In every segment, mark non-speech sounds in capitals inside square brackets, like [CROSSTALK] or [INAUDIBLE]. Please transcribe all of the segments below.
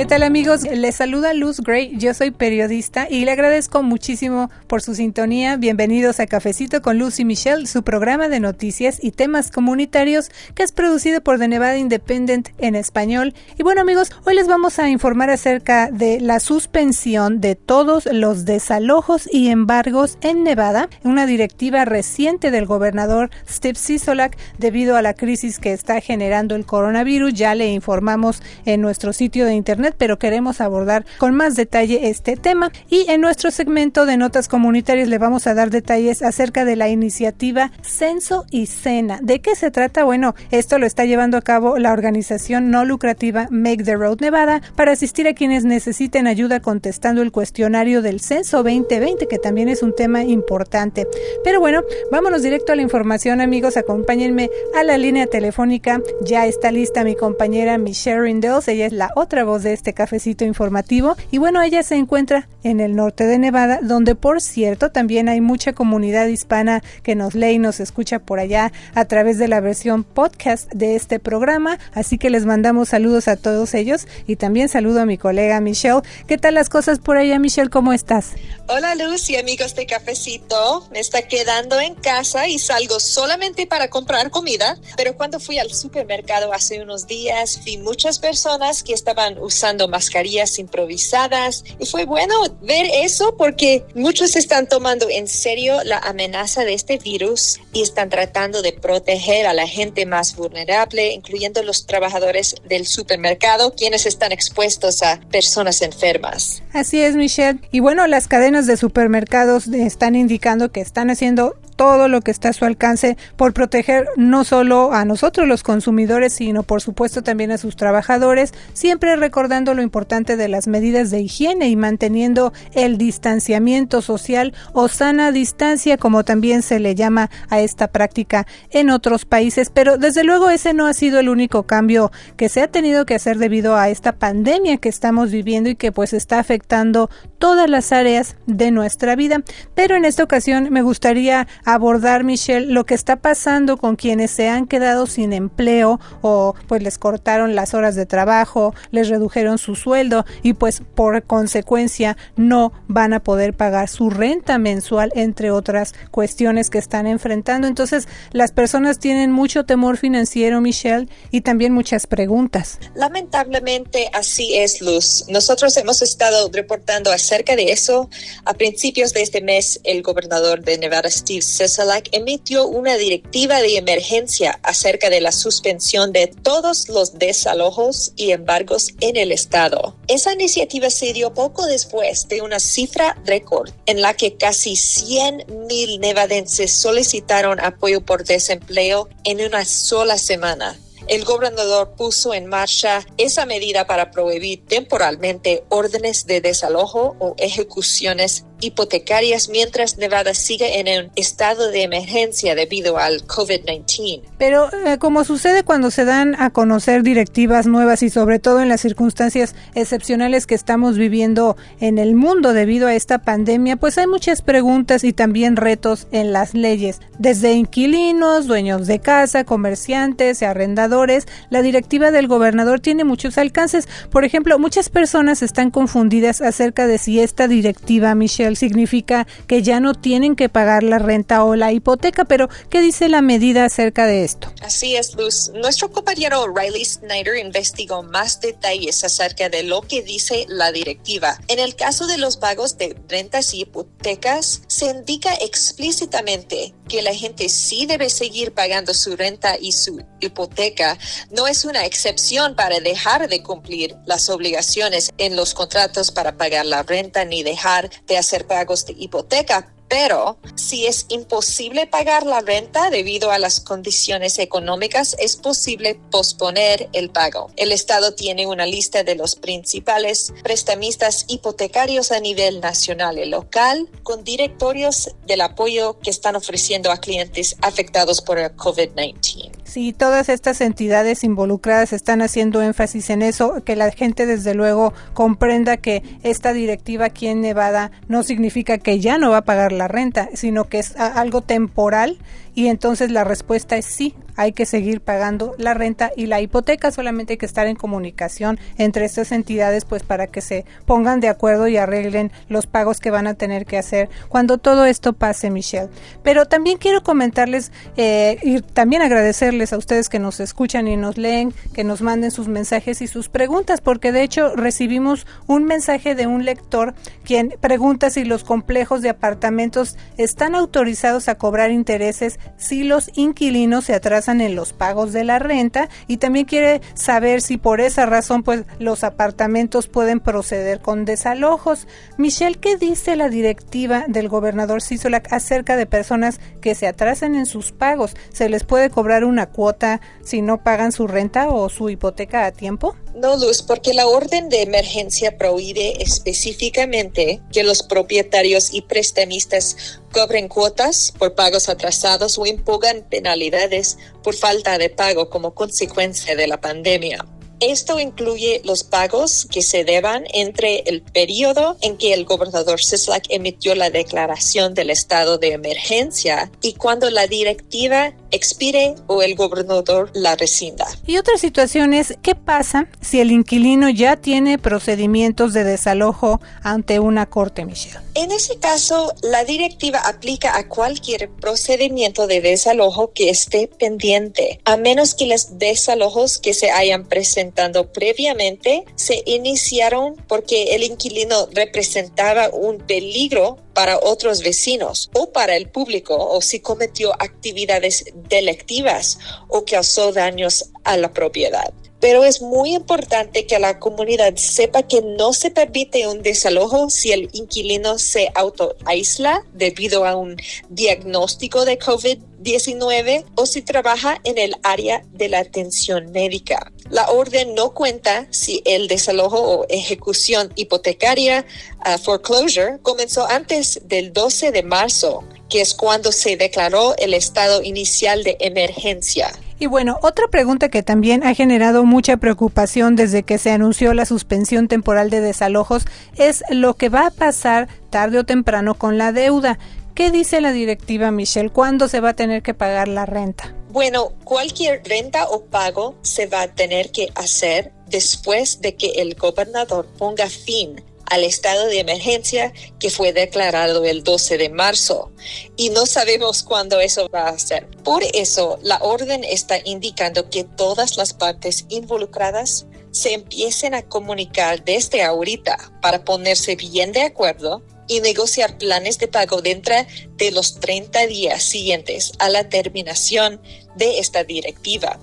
¿Qué tal amigos? Les saluda Luz Gray, yo soy periodista y le agradezco muchísimo por su sintonía. Bienvenidos a Cafecito con Luz y Michelle, su programa de noticias y temas comunitarios que es producido por The Nevada Independent en español. Y bueno amigos, hoy les vamos a informar acerca de la suspensión de todos los desalojos y embargos en Nevada, una directiva reciente del gobernador Steve Sisolak debido a la crisis que está generando el coronavirus. Ya le informamos en nuestro sitio de internet pero queremos abordar con más detalle este tema. Y en nuestro segmento de notas comunitarias le vamos a dar detalles acerca de la iniciativa Censo y Cena. ¿De qué se trata? Bueno, esto lo está llevando a cabo la organización no lucrativa Make the Road Nevada para asistir a quienes necesiten ayuda contestando el cuestionario del Censo 2020, que también es un tema importante. Pero bueno, vámonos directo a la información, amigos. Acompáñenme a la línea telefónica. Ya está lista mi compañera Michelle Rindels. Ella es la otra voz de este cafecito informativo. Y bueno, ella se encuentra en el norte de Nevada, donde por cierto también hay mucha comunidad hispana que nos lee y nos escucha por allá a través de la versión podcast de este programa. Así que les mandamos saludos a todos ellos y también saludo a mi colega Michelle. ¿Qué tal las cosas por allá, Michelle? ¿Cómo estás? Hola Luz y amigos de Cafecito. Me está quedando en casa y salgo solamente para comprar comida, pero cuando fui al supermercado hace unos días vi muchas personas que estaban usando usando mascarillas improvisadas y fue bueno ver eso porque muchos están tomando en serio la amenaza de este virus y están tratando de proteger a la gente más vulnerable, incluyendo los trabajadores del supermercado, quienes están expuestos a personas enfermas. Así es, Michelle. Y bueno, las cadenas de supermercados están indicando que están haciendo todo lo que está a su alcance por proteger no solo a nosotros los consumidores, sino por supuesto también a sus trabajadores, siempre recordando lo importante de las medidas de higiene y manteniendo el distanciamiento social o sana distancia, como también se le llama a esta práctica en otros países. Pero desde luego ese no ha sido el único cambio que se ha tenido que hacer debido a esta pandemia que estamos viviendo y que pues está afectando todas las áreas de nuestra vida. Pero en esta ocasión me gustaría abordar, Michelle, lo que está pasando con quienes se han quedado sin empleo o pues les cortaron las horas de trabajo, les redujeron su sueldo y pues por consecuencia no van a poder pagar su renta mensual, entre otras cuestiones que están enfrentando. Entonces, las personas tienen mucho temor financiero, Michelle, y también muchas preguntas. Lamentablemente así es, Luz. Nosotros hemos estado reportando acerca de eso. A principios de este mes, el gobernador de Nevada, Steve CESALAC emitió una directiva de emergencia acerca de la suspensión de todos los desalojos y embargos en el estado. Esa iniciativa se dio poco después de una cifra récord en la que casi 100 mil nevadenses solicitaron apoyo por desempleo en una sola semana el gobernador puso en marcha esa medida para prohibir temporalmente órdenes de desalojo o ejecuciones hipotecarias mientras Nevada sigue en un estado de emergencia debido al COVID-19. Pero eh, como sucede cuando se dan a conocer directivas nuevas y sobre todo en las circunstancias excepcionales que estamos viviendo en el mundo debido a esta pandemia, pues hay muchas preguntas y también retos en las leyes. Desde inquilinos, dueños de casa, comerciantes y arrendadores, la directiva del gobernador tiene muchos alcances. Por ejemplo, muchas personas están confundidas acerca de si esta directiva, Michelle, significa que ya no tienen que pagar la renta o la hipoteca, pero ¿qué dice la medida acerca de esto? Así es, Luz. Nuestro compañero Riley Snyder investigó más detalles acerca de lo que dice la directiva. En el caso de los pagos de rentas y hipotecas, se indica explícitamente que la gente sí debe seguir pagando su renta y su hipoteca. No es una excepción para dejar de cumplir las obligaciones en los contratos para pagar la renta ni dejar de hacer pagos de hipoteca pero si es imposible pagar la renta debido a las condiciones económicas, es posible posponer el pago. El Estado tiene una lista de los principales prestamistas hipotecarios a nivel nacional y local con directorios del apoyo que están ofreciendo a clientes afectados por el COVID-19. Sí, todas estas entidades involucradas están haciendo énfasis en eso, que la gente desde luego comprenda que esta directiva aquí en Nevada no significa que ya no va a pagar la renta, sino que es algo temporal y entonces la respuesta es sí, hay que seguir pagando la renta y la hipoteca, solamente hay que estar en comunicación entre estas entidades pues para que se pongan de acuerdo y arreglen los pagos que van a tener que hacer cuando todo esto pase, Michelle. Pero también quiero comentarles eh, y también agradecerles a ustedes que nos escuchan y nos leen, que nos manden sus mensajes y sus preguntas, porque de hecho recibimos un mensaje de un lector quien pregunta si los complejos de apartamentos están autorizados a cobrar intereses si los inquilinos se atrasan en los pagos de la renta y también quiere saber si por esa razón pues los apartamentos pueden proceder con desalojos. Michelle, ¿qué dice la directiva del gobernador Sisolak acerca de personas que se atrasan en sus pagos? ¿Se les puede cobrar una cuota si no pagan su renta o su hipoteca a tiempo? No, Luz, porque la orden de emergencia prohíbe específicamente que los propietarios y prestamistas cobren cuotas por pagos atrasados o impongan penalidades por falta de pago como consecuencia de la pandemia. Esto incluye los pagos que se deban entre el periodo en que el gobernador Sislak emitió la declaración del estado de emergencia y cuando la directiva expire o el gobernador la rescinda. Y otra situación es, ¿qué pasa si el inquilino ya tiene procedimientos de desalojo ante una corte, Michelle? En ese caso, la directiva aplica a cualquier procedimiento de desalojo que esté pendiente, a menos que los desalojos que se hayan presentado previamente se iniciaron porque el inquilino representaba un peligro para otros vecinos o para el público o si cometió actividades delictivas o causó daños a la propiedad pero es muy importante que la comunidad sepa que no se permite un desalojo si el inquilino se autoaísla debido a un diagnóstico de COVID-19 o si trabaja en el área de la atención médica. La orden no cuenta si el desalojo o ejecución hipotecaria, uh, foreclosure, comenzó antes del 12 de marzo, que es cuando se declaró el estado inicial de emergencia. Y bueno, otra pregunta que también ha generado mucha preocupación desde que se anunció la suspensión temporal de desalojos es lo que va a pasar tarde o temprano con la deuda. ¿Qué dice la directiva Michelle? ¿Cuándo se va a tener que pagar la renta? Bueno, cualquier renta o pago se va a tener que hacer después de que el gobernador ponga fin al estado de emergencia que fue declarado el 12 de marzo y no sabemos cuándo eso va a ser. Por eso, la orden está indicando que todas las partes involucradas se empiecen a comunicar desde ahorita para ponerse bien de acuerdo y negociar planes de pago dentro de los 30 días siguientes a la terminación de esta directiva.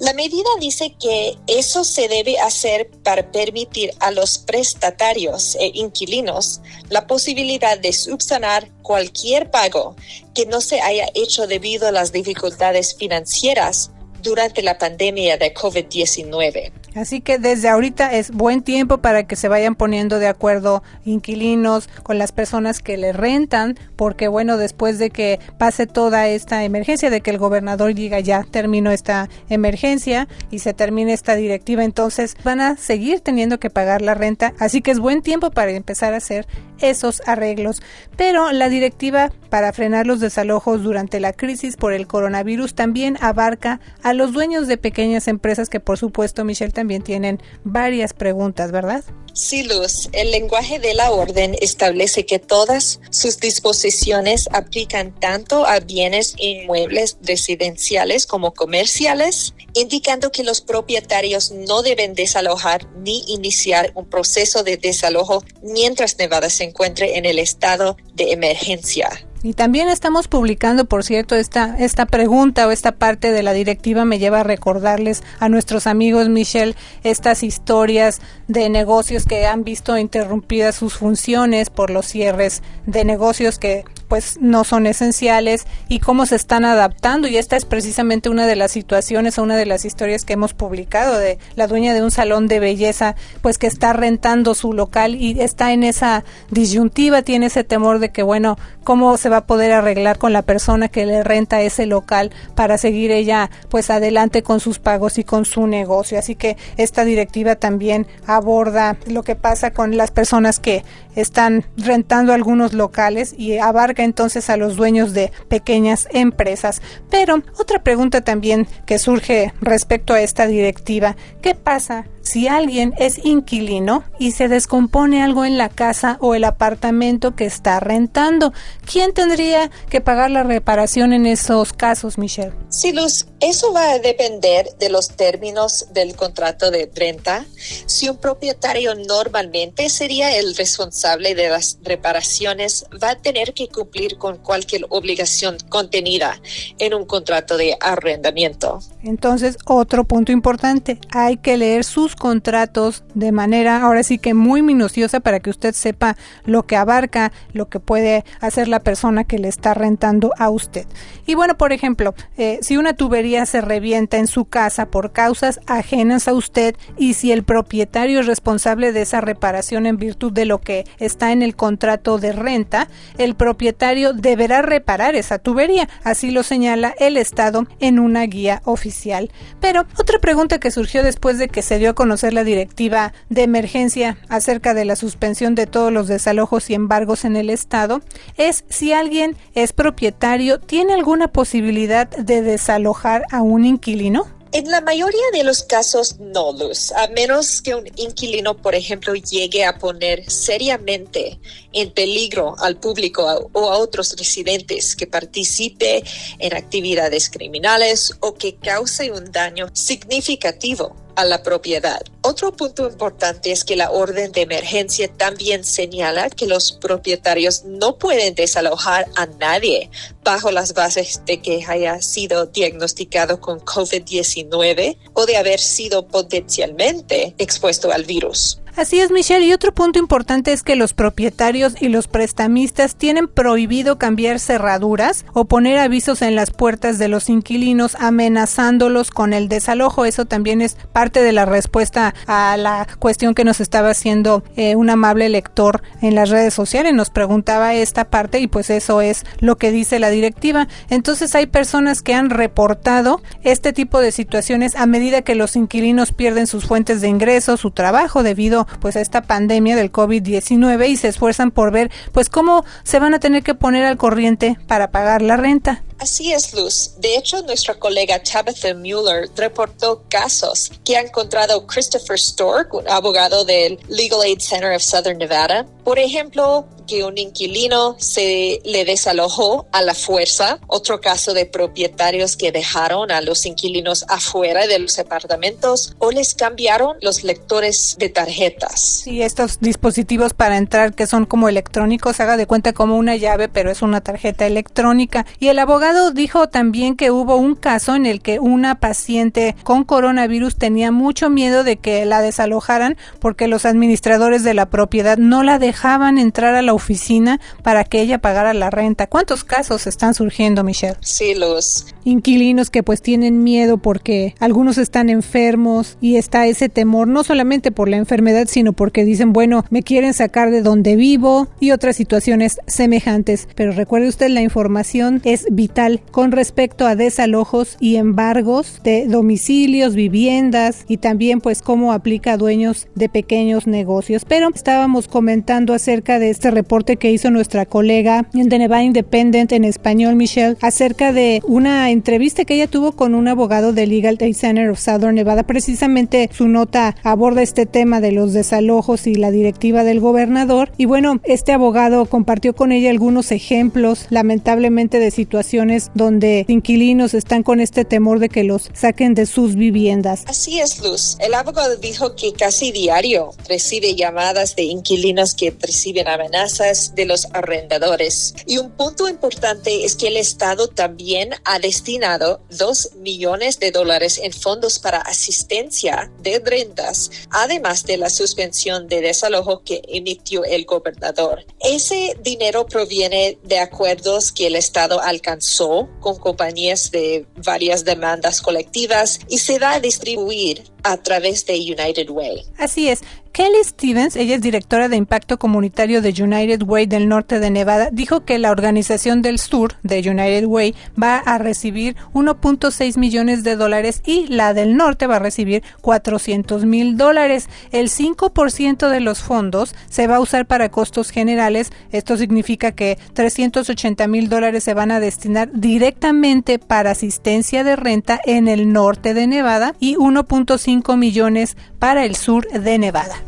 La medida dice que eso se debe hacer para permitir a los prestatarios e inquilinos la posibilidad de subsanar cualquier pago que no se haya hecho debido a las dificultades financieras durante la pandemia de COVID-19. Así que desde ahorita es buen tiempo para que se vayan poniendo de acuerdo inquilinos con las personas que le rentan, porque bueno, después de que pase toda esta emergencia, de que el gobernador diga ya terminó esta emergencia y se termine esta directiva, entonces van a seguir teniendo que pagar la renta. Así que es buen tiempo para empezar a hacer esos arreglos. Pero la directiva para frenar los desalojos durante la crisis por el coronavirus también abarca a los dueños de pequeñas empresas que por supuesto Michelle también tienen varias preguntas, ¿verdad? Sí, Luz. El lenguaje de la orden establece que todas sus disposiciones aplican tanto a bienes inmuebles residenciales como comerciales, indicando que los propietarios no deben desalojar ni iniciar un proceso de desalojo mientras Nevada se encuentre en el estado de emergencia. Y también estamos publicando, por cierto, esta, esta pregunta o esta parte de la directiva me lleva a recordarles a nuestros amigos, Michelle, estas historias de negocios que han visto interrumpidas sus funciones por los cierres de negocios que pues no son esenciales y cómo se están adaptando y esta es precisamente una de las situaciones o una de las historias que hemos publicado de la dueña de un salón de belleza pues que está rentando su local y está en esa disyuntiva, tiene ese temor de que bueno, cómo se va a poder arreglar con la persona que le renta ese local para seguir ella pues adelante con sus pagos y con su negocio. Así que esta directiva también aborda lo que pasa con las personas que están rentando algunos locales y abarca entonces a los dueños de pequeñas empresas. Pero otra pregunta también que surge respecto a esta directiva, ¿qué pasa si alguien es inquilino y se descompone algo en la casa o el apartamento que está rentando? ¿Quién tendría que pagar la reparación en esos casos, Michelle? Sí, Luz, eso va a depender de los términos del contrato de renta. Si un propietario normalmente sería el responsable de las reparaciones, va a tener que cumplir con cualquier obligación contenida en un contrato de arrendamiento. Entonces, otro punto importante, hay que leer sus contratos de manera ahora sí que muy minuciosa para que usted sepa lo que abarca, lo que puede hacer la persona que le está rentando a usted. Y bueno, por ejemplo, eh, si una tubería se revienta en su casa por causas ajenas a usted y si el propietario es responsable de esa reparación en virtud de lo que está en el contrato de renta, el propietario deberá reparar esa tubería, así lo señala el Estado en una guía oficial. Pero otra pregunta que surgió después de que se dio a conocer la directiva de emergencia acerca de la suspensión de todos los desalojos y embargos en el Estado es si alguien es propietario, ¿tiene alguna posibilidad de desalojar a un inquilino? En la mayoría de los casos no, Luz, a menos que un inquilino, por ejemplo, llegue a poner seriamente en peligro al público o a otros residentes que participe en actividades criminales o que cause un daño significativo a la propiedad. Otro punto importante es que la orden de emergencia también señala que los propietarios no pueden desalojar a nadie bajo las bases de que haya sido diagnosticado con COVID-19 o de haber sido potencialmente expuesto al virus. Así es, Michelle. Y otro punto importante es que los propietarios y los prestamistas tienen prohibido cambiar cerraduras o poner avisos en las puertas de los inquilinos amenazándolos con el desalojo. Eso también es parte de la respuesta a la cuestión que nos estaba haciendo eh, un amable lector en las redes sociales. Nos preguntaba esta parte y pues eso es lo que dice la directiva. Entonces hay personas que han reportado este tipo de situaciones a medida que los inquilinos pierden sus fuentes de ingresos, su trabajo debido pues a esta pandemia del COVID-19 y se esfuerzan por ver pues cómo se van a tener que poner al corriente para pagar la renta. Así es, Luz. De hecho, nuestra colega Tabitha Mueller reportó casos que ha encontrado Christopher Stork, abogado del Legal Aid Center of Southern Nevada. Por ejemplo, que un inquilino se le desalojó a la fuerza. Otro caso de propietarios que dejaron a los inquilinos afuera de los apartamentos o les cambiaron los lectores de tarjetas. Sí, estos dispositivos para entrar que son como electrónicos, haga de cuenta como una llave, pero es una tarjeta electrónica. Y el abogado dijo también que hubo un caso en el que una paciente con coronavirus tenía mucho miedo de que la desalojaran porque los administradores de la propiedad no la dejaban entrar a la oficina para que ella pagara la renta. ¿Cuántos casos están surgiendo, Michelle? Sí, los inquilinos que pues tienen miedo porque algunos están enfermos y está ese temor no solamente por la enfermedad, sino porque dicen, bueno, me quieren sacar de donde vivo y otras situaciones semejantes. Pero recuerde usted, la información es vital con respecto a desalojos y embargos de domicilios, viviendas y también pues cómo aplica a dueños de pequeños negocios. Pero estábamos comentando acerca de este reporte que hizo nuestra colega de Nevada Independent en español, Michelle, acerca de una entrevista que ella tuvo con un abogado del Legal Aid Center of Southern Nevada. Precisamente su nota aborda este tema de los desalojos y la directiva del gobernador. Y bueno, este abogado compartió con ella algunos ejemplos, lamentablemente, de situaciones donde inquilinos están con este temor de que los saquen de sus viviendas. Así es, Luz. El abogado dijo que casi diario recibe llamadas de inquilinos que reciben amenazas de los arrendadores. Y un punto importante es que el Estado también ha destinado dos millones de dólares en fondos para asistencia de rentas, además de la suspensión de desalojo que emitió el gobernador. Ese dinero proviene de acuerdos que el Estado alcanzó con compañías de varias demandas colectivas y se va a distribuir a través de United Way. Así es. Kelly Stevens, ella es directora de impacto comunitario de United Way del norte de Nevada, dijo que la organización del sur de United Way va a recibir 1.6 millones de dólares y la del norte va a recibir 400 mil dólares. El 5% de los fondos se va a usar para costos generales. Esto significa que 380 mil dólares se van a destinar directamente para asistencia de renta en el norte de Nevada y 1.5 millones para el sur de Nevada.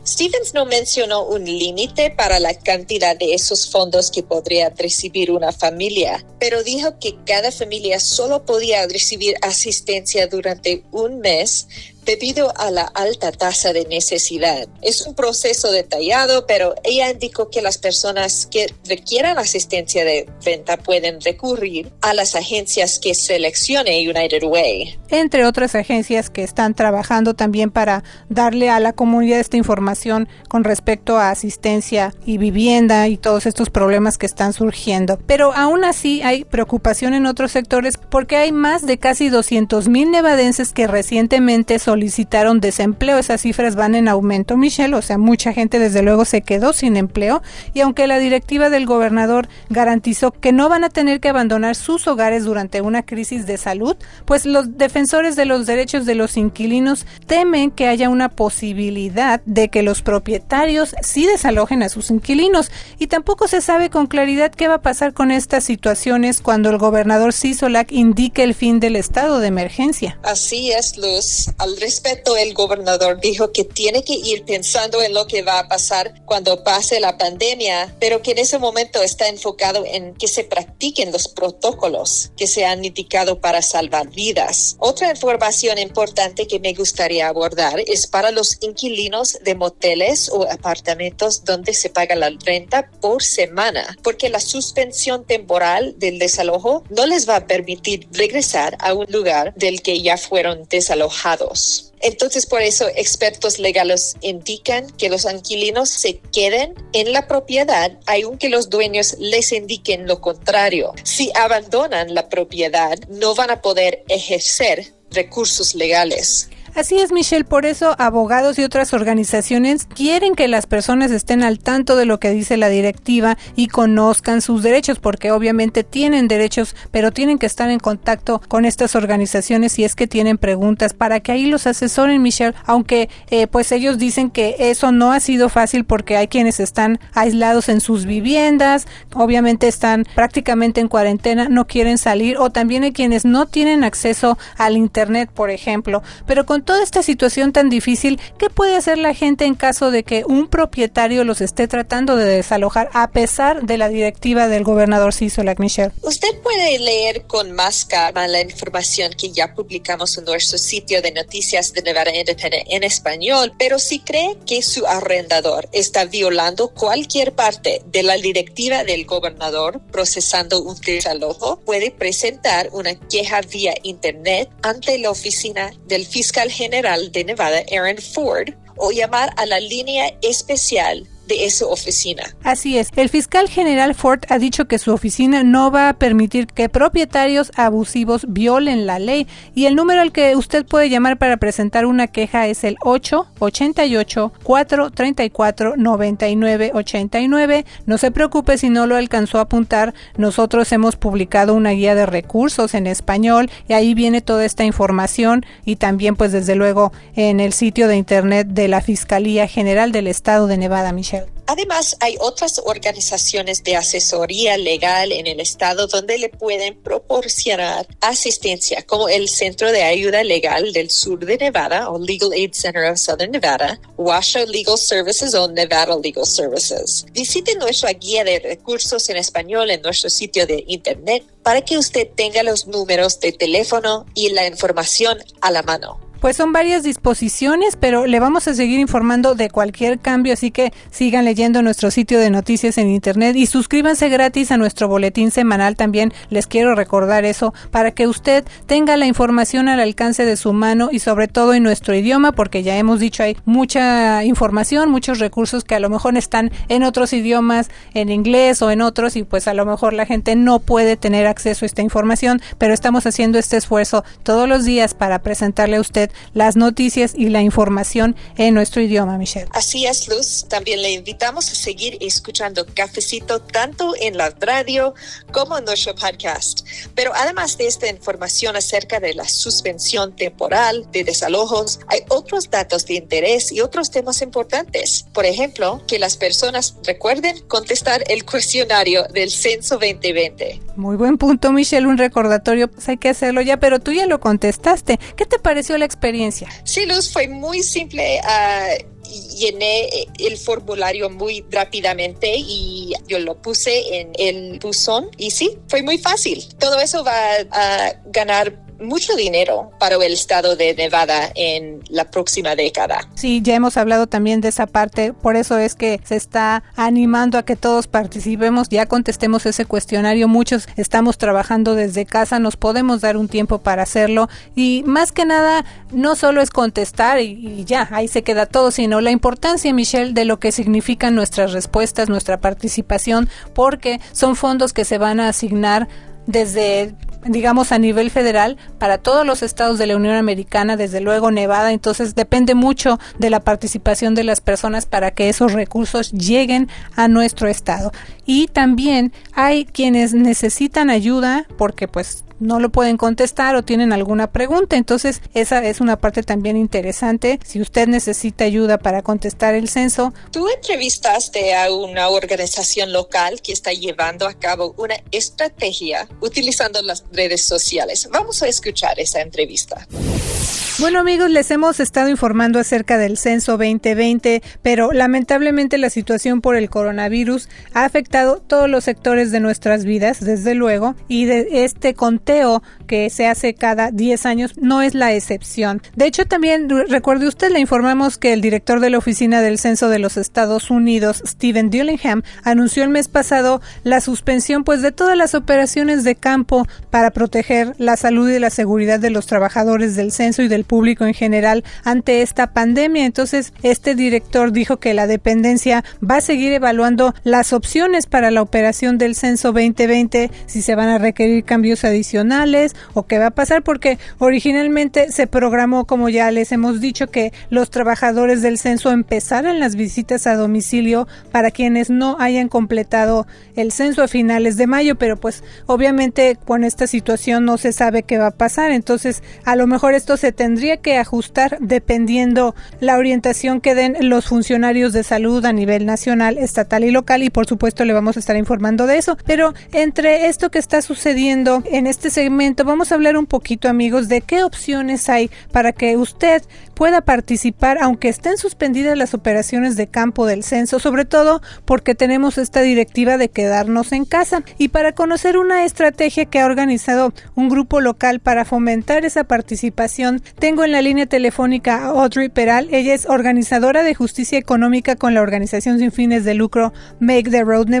Stevens no mencionó un límite para la cantidad de esos fondos que podría recibir una familia, pero dijo que cada familia solo podía recibir asistencia durante un mes debido a la alta tasa de necesidad. Es un proceso detallado, pero ella indicó que las personas que requieran asistencia de venta pueden recurrir a las agencias que seleccione United Way. Entre otras agencias que están trabajando también para darle a la comunidad esta información con respecto a asistencia y vivienda y todos estos problemas que están surgiendo. Pero aún así hay preocupación en otros sectores porque hay más de casi 200 mil nevadenses que recientemente solicitaron desempleo. Esas cifras van en aumento, Michelle. O sea, mucha gente desde luego se quedó sin empleo. Y aunque la directiva del gobernador garantizó que no van a tener que abandonar sus hogares durante una crisis de salud, pues los defensores de los derechos de los inquilinos temen que haya una posibilidad de que los propietarios sí desalojen a sus inquilinos. Y tampoco se sabe con claridad qué va a pasar con estas situaciones cuando el gobernador Sisolak indique el fin del estado de emergencia. Así es, Luz. Al respecto, el gobernador dijo que tiene que ir pensando en lo que va a pasar cuando pase la pandemia, pero que en ese momento está enfocado en que se practiquen los protocolos que se han indicado para salvar vidas. Otra información importante que me gustaría abordar es para los inquilinos de moteles o apartamentos donde se paga la renta por semana, porque la suspensión temporal del desalojo no les va a permitir regresar a un lugar del que ya fueron desalojados. Entonces, por eso expertos legales indican que los inquilinos se queden en la propiedad, aunque los dueños les indiquen lo contrario. Si abandonan la propiedad, no van a poder ejercer recursos legales. Así es, Michelle, por eso abogados y otras organizaciones quieren que las personas estén al tanto de lo que dice la directiva y conozcan sus derechos, porque obviamente tienen derechos, pero tienen que estar en contacto con estas organizaciones si es que tienen preguntas para que ahí los asesoren, Michelle, aunque eh, pues ellos dicen que eso no ha sido fácil porque hay quienes están aislados en sus viviendas, obviamente están prácticamente en cuarentena, no quieren salir, o también hay quienes no tienen acceso al Internet, por ejemplo, pero con toda esta situación tan difícil, ¿qué puede hacer la gente en caso de que un propietario los esté tratando de desalojar a pesar de la directiva del gobernador Sisolak Michelle? Usted puede leer con más calma la información que ya publicamos en nuestro sitio de noticias de Nevada Independent en español, pero si cree que su arrendador está violando cualquier parte de la directiva del gobernador procesando un desalojo, puede presentar una queja vía internet ante la oficina del fiscal general de Nevada, Aaron Ford, o llamar a la línea especial esa oficina. Así es. El fiscal general Ford ha dicho que su oficina no va a permitir que propietarios abusivos violen la ley y el número al que usted puede llamar para presentar una queja es el 888 434 9989. No se preocupe si no lo alcanzó a apuntar. Nosotros hemos publicado una guía de recursos en español y ahí viene toda esta información y también pues desde luego en el sitio de internet de la Fiscalía General del Estado de Nevada, Michelle. Además, hay otras organizaciones de asesoría legal en el estado donde le pueden proporcionar asistencia, como el Centro de Ayuda Legal del Sur de Nevada o Legal Aid Center of Southern Nevada, Washoe Legal Services o Nevada Legal Services. Visite nuestra guía de recursos en español en nuestro sitio de internet para que usted tenga los números de teléfono y la información a la mano. Pues son varias disposiciones, pero le vamos a seguir informando de cualquier cambio, así que sigan leyendo nuestro sitio de noticias en internet y suscríbanse gratis a nuestro boletín semanal también. Les quiero recordar eso para que usted tenga la información al alcance de su mano y sobre todo en nuestro idioma, porque ya hemos dicho hay mucha información, muchos recursos que a lo mejor están en otros idiomas, en inglés o en otros y pues a lo mejor la gente no puede tener acceso a esta información, pero estamos haciendo este esfuerzo todos los días para presentarle a usted las noticias y la información en nuestro idioma, Michelle. Así es, Luz. También le invitamos a seguir escuchando Cafecito tanto en la radio como en nuestro podcast. Pero además de esta información acerca de la suspensión temporal de desalojos, hay otros datos de interés y otros temas importantes. Por ejemplo, que las personas recuerden contestar el cuestionario del Censo 2020. Muy buen punto, Michelle. Un recordatorio, pues hay que hacerlo ya, pero tú ya lo contestaste. ¿Qué te pareció la experiencia? Experiencia? Sí, Luz, fue muy simple. Uh, llené el formulario muy rápidamente y yo lo puse en el buzón y sí, fue muy fácil. Todo eso va a ganar mucho dinero para el estado de Nevada en la próxima década. Sí, ya hemos hablado también de esa parte, por eso es que se está animando a que todos participemos, ya contestemos ese cuestionario, muchos estamos trabajando desde casa, nos podemos dar un tiempo para hacerlo y más que nada no solo es contestar y, ya, ahí se queda todo, sino la importancia, Michelle, de lo que significan nuestras respuestas, nuestra participación, porque son fondos que se van a asignar desde digamos a nivel federal para todos los estados de la Unión Americana, desde luego Nevada, entonces depende mucho de la participación de las personas para que esos recursos lleguen a nuestro estado. Y también hay quienes necesitan ayuda porque pues no lo pueden contestar o tienen alguna pregunta. Entonces, esa es una parte también interesante. Si usted necesita ayuda para contestar el censo. Tú entrevistaste a una organización local que está llevando a cabo una estrategia utilizando las redes sociales. Vamos a escuchar esa entrevista. Bueno amigos, les hemos estado informando acerca del censo 2020, pero lamentablemente la situación por el coronavirus ha afectado todos los sectores de nuestras vidas, desde luego, y de este conteo que se hace cada 10 años no es la excepción. De hecho, también recuerde usted, le informamos que el director de la Oficina del Censo de los Estados Unidos, Stephen Dillingham, anunció el mes pasado la suspensión pues de todas las operaciones de campo para proteger la salud y la seguridad de los trabajadores del censo y del público en general ante esta pandemia. Entonces, este director dijo que la dependencia va a seguir evaluando las opciones para la operación del censo 2020, si se van a requerir cambios adicionales o qué va a pasar, porque originalmente se programó, como ya les hemos dicho, que los trabajadores del censo empezaran las visitas a domicilio para quienes no hayan completado el censo a finales de mayo, pero pues obviamente con esta situación no se sabe qué va a pasar, entonces a lo mejor esto se tendría que ajustar dependiendo la orientación que den los funcionarios de salud a nivel nacional, estatal y local y por supuesto vamos a estar informando de eso. Pero entre esto que está sucediendo en este segmento vamos a hablar un poquito amigos de qué opciones hay para que usted pueda participar aunque estén suspendidas las operaciones de campo del censo, sobre todo porque tenemos esta directiva de quedarnos en casa y para conocer una estrategia que ha organizado un grupo local para fomentar esa participación, tengo en la línea telefónica a Audrey Peral. Ella es organizadora de justicia económica con la organización sin fines de lucro Make the Road Nevada.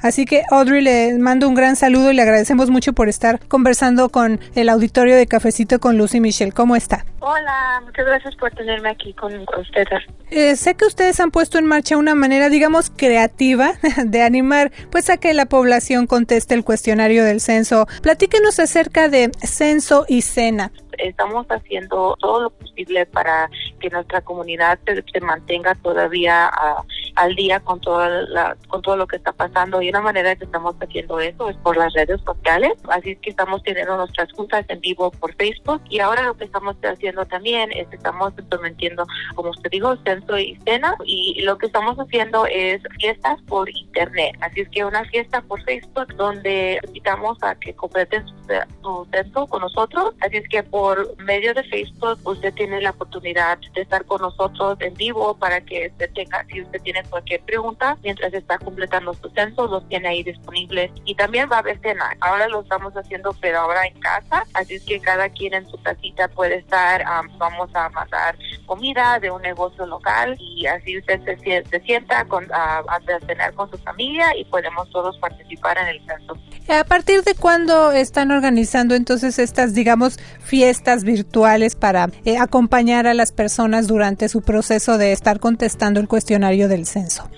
Así que Audrey le mando un gran saludo y le agradecemos mucho por estar conversando con el auditorio de Cafecito con Lucy Michelle. ¿Cómo está? Hola, muchas gracias por tenerme aquí con, ustedes. Eh, sé que ustedes han puesto en marcha una manera, digamos, creativa [LAUGHS] de animar pues a que la población conteste el cuestionario del censo. Platíquenos acerca de censo y cena estamos haciendo todo lo posible para que nuestra comunidad se, mantenga todavía a, al día con toda la, con todo lo que está pasando. Y una manera que estamos haciendo eso es por las redes sociales, así que estamos teniendo nuestras juntas en vivo por Facebook. Y ahora lo que estamos haciendo también es que estamos implementando, como usted dijo, censo y cena. Y lo que estamos haciendo es fiestas por internet, así es que una fiesta por Facebook donde invitamos a que completen su, su censo con nosotros, así es que por medio de Facebook usted tiene la oportunidad de estar con nosotros en vivo para que usted tenga, si usted tiene cualquier pregunta, mientras está completando su censo, los tiene ahí disponibles. Y también va a haber cena. Ahora lo estamos haciendo, pero ahora en casa, así es que cada quien en su casita puede estar, vamos a mandar comida de un negocio local y así usted se, se sienta con, a, a cenar con su familia y podemos todos participar en el censo. ¿A partir de cuándo están organizando entonces estas, digamos, fiestas virtuales para eh, acompañar a las personas durante su proceso de estar contestando el cuestionario del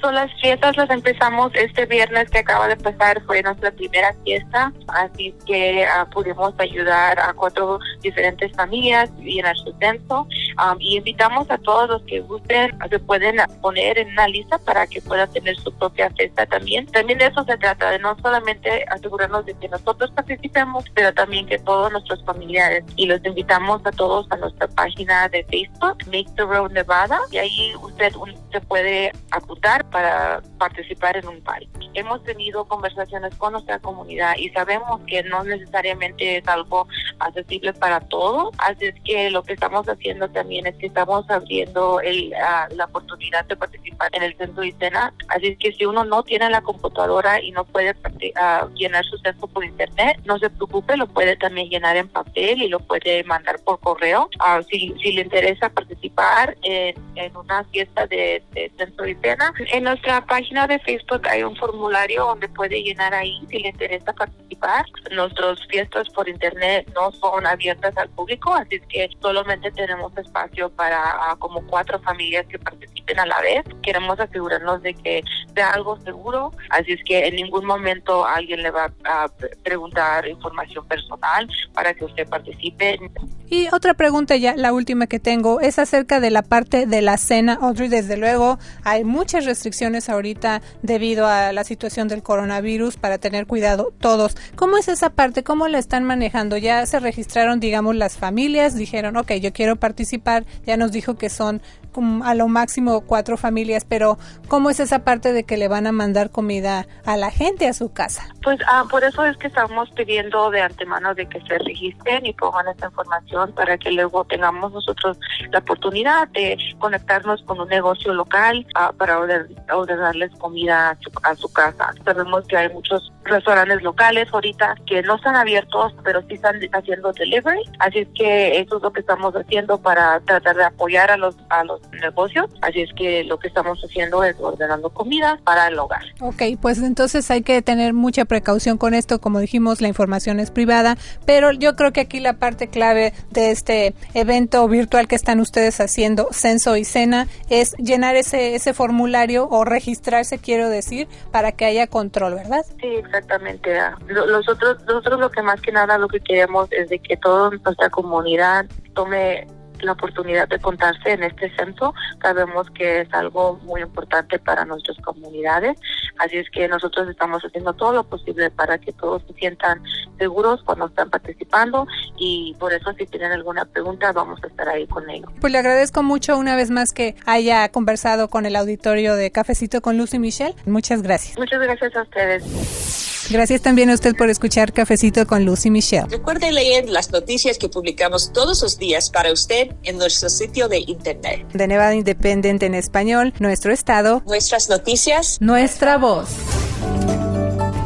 Son las fiestas las empezamos este viernes que acaba de pasar, fue nuestra primera fiesta, así que uh, pudimos ayudar a cuatro diferentes familias llenar su censo um, y invitamos a todos los que gusten, se pueden poner en una lista para que puedan tener su propia fiesta también. También de eso se trata, de no solamente asegurarnos de que nosotros participemos, pero también que todos nuestros familiares. Y los invitamos a todos a nuestra página de Facebook, Make the Road Nevada, y ahí usted se puede apuntar para participar en un party. Hemos tenido conversaciones con nuestra comunidad y sabemos que no necesariamente es algo accesible para todos, así es que lo que estamos haciendo también es que estamos abriendo el, uh, la oportunidad de participar en el censo y cena, así es que si uno no tiene la computadora y no puede uh, llenar su censo por internet, no se preocupe, lo puede también llenar en papel y lo puede mandar por correo. Uh, si, si le interesa participar en, en una fiesta de, de censo y cena, en nuestra página de Facebook hay un formulario donde puede llenar ahí si le interesa participar. Nuestras fiestas por internet no son abiertas al público, así es que solamente tenemos espacio para uh, como cuatro familias que participen a la vez. Queremos asegurarnos de que sea algo seguro, así es que en ningún momento alguien le va a preguntar información personal para que usted participe. Y otra pregunta ya, la última que tengo, es acerca de la parte de la cena. Audrey, desde luego, hay muchas restricciones ahorita debido a la situación del coronavirus para tener cuidado todos. ¿Cómo es esa parte? ¿Cómo la están manejando? Ya se registraron, digamos, las familias, dijeron, ok, yo quiero participar, ya nos dijo que son a lo máximo cuatro familias, pero ¿cómo es esa parte de que le van a mandar comida a la gente a su casa? Pues ah, por eso es que estamos pidiendo de antemano de que se registren y pongan esta información para que luego tengamos nosotros la oportunidad de conectarnos con un negocio local ah, para ordenarles comida a su, a su casa. Sabemos que hay muchos restaurantes locales ahorita que no están abiertos, pero sí están haciendo delivery. Así es que eso es lo que estamos haciendo para tratar de apoyar a los a los negocios. Así es que lo que estamos haciendo es ordenando comida para el hogar. Ok, pues entonces hay que tener mucha precaución con esto. Como dijimos, la información es privada, pero yo creo que aquí la parte clave de este evento virtual que están ustedes haciendo, Censo y Cena, es llenar ese, ese formulario o registrarse, quiero decir, para que haya control, ¿verdad? Sí, exactamente. Nosotros, nosotros lo que más que nada lo que queremos es de que toda nuestra comunidad tome la oportunidad de contarse en este censo. Sabemos que es algo muy importante para nuestras comunidades, así es que nosotros estamos haciendo todo lo posible para que todos se sientan seguros cuando están participando y por eso si tienen alguna pregunta vamos a estar ahí con ellos. Pues le agradezco mucho una vez más que haya conversado con el auditorio de Cafecito con Lucy Michelle. Muchas gracias. Muchas gracias a ustedes. Gracias también a usted por escuchar Cafecito con Lucy Michelle. Recuerde leer las noticias que publicamos todos los días para usted en nuestro sitio de internet. De Nevada Independent en español, nuestro estado, nuestras noticias, nuestra voz.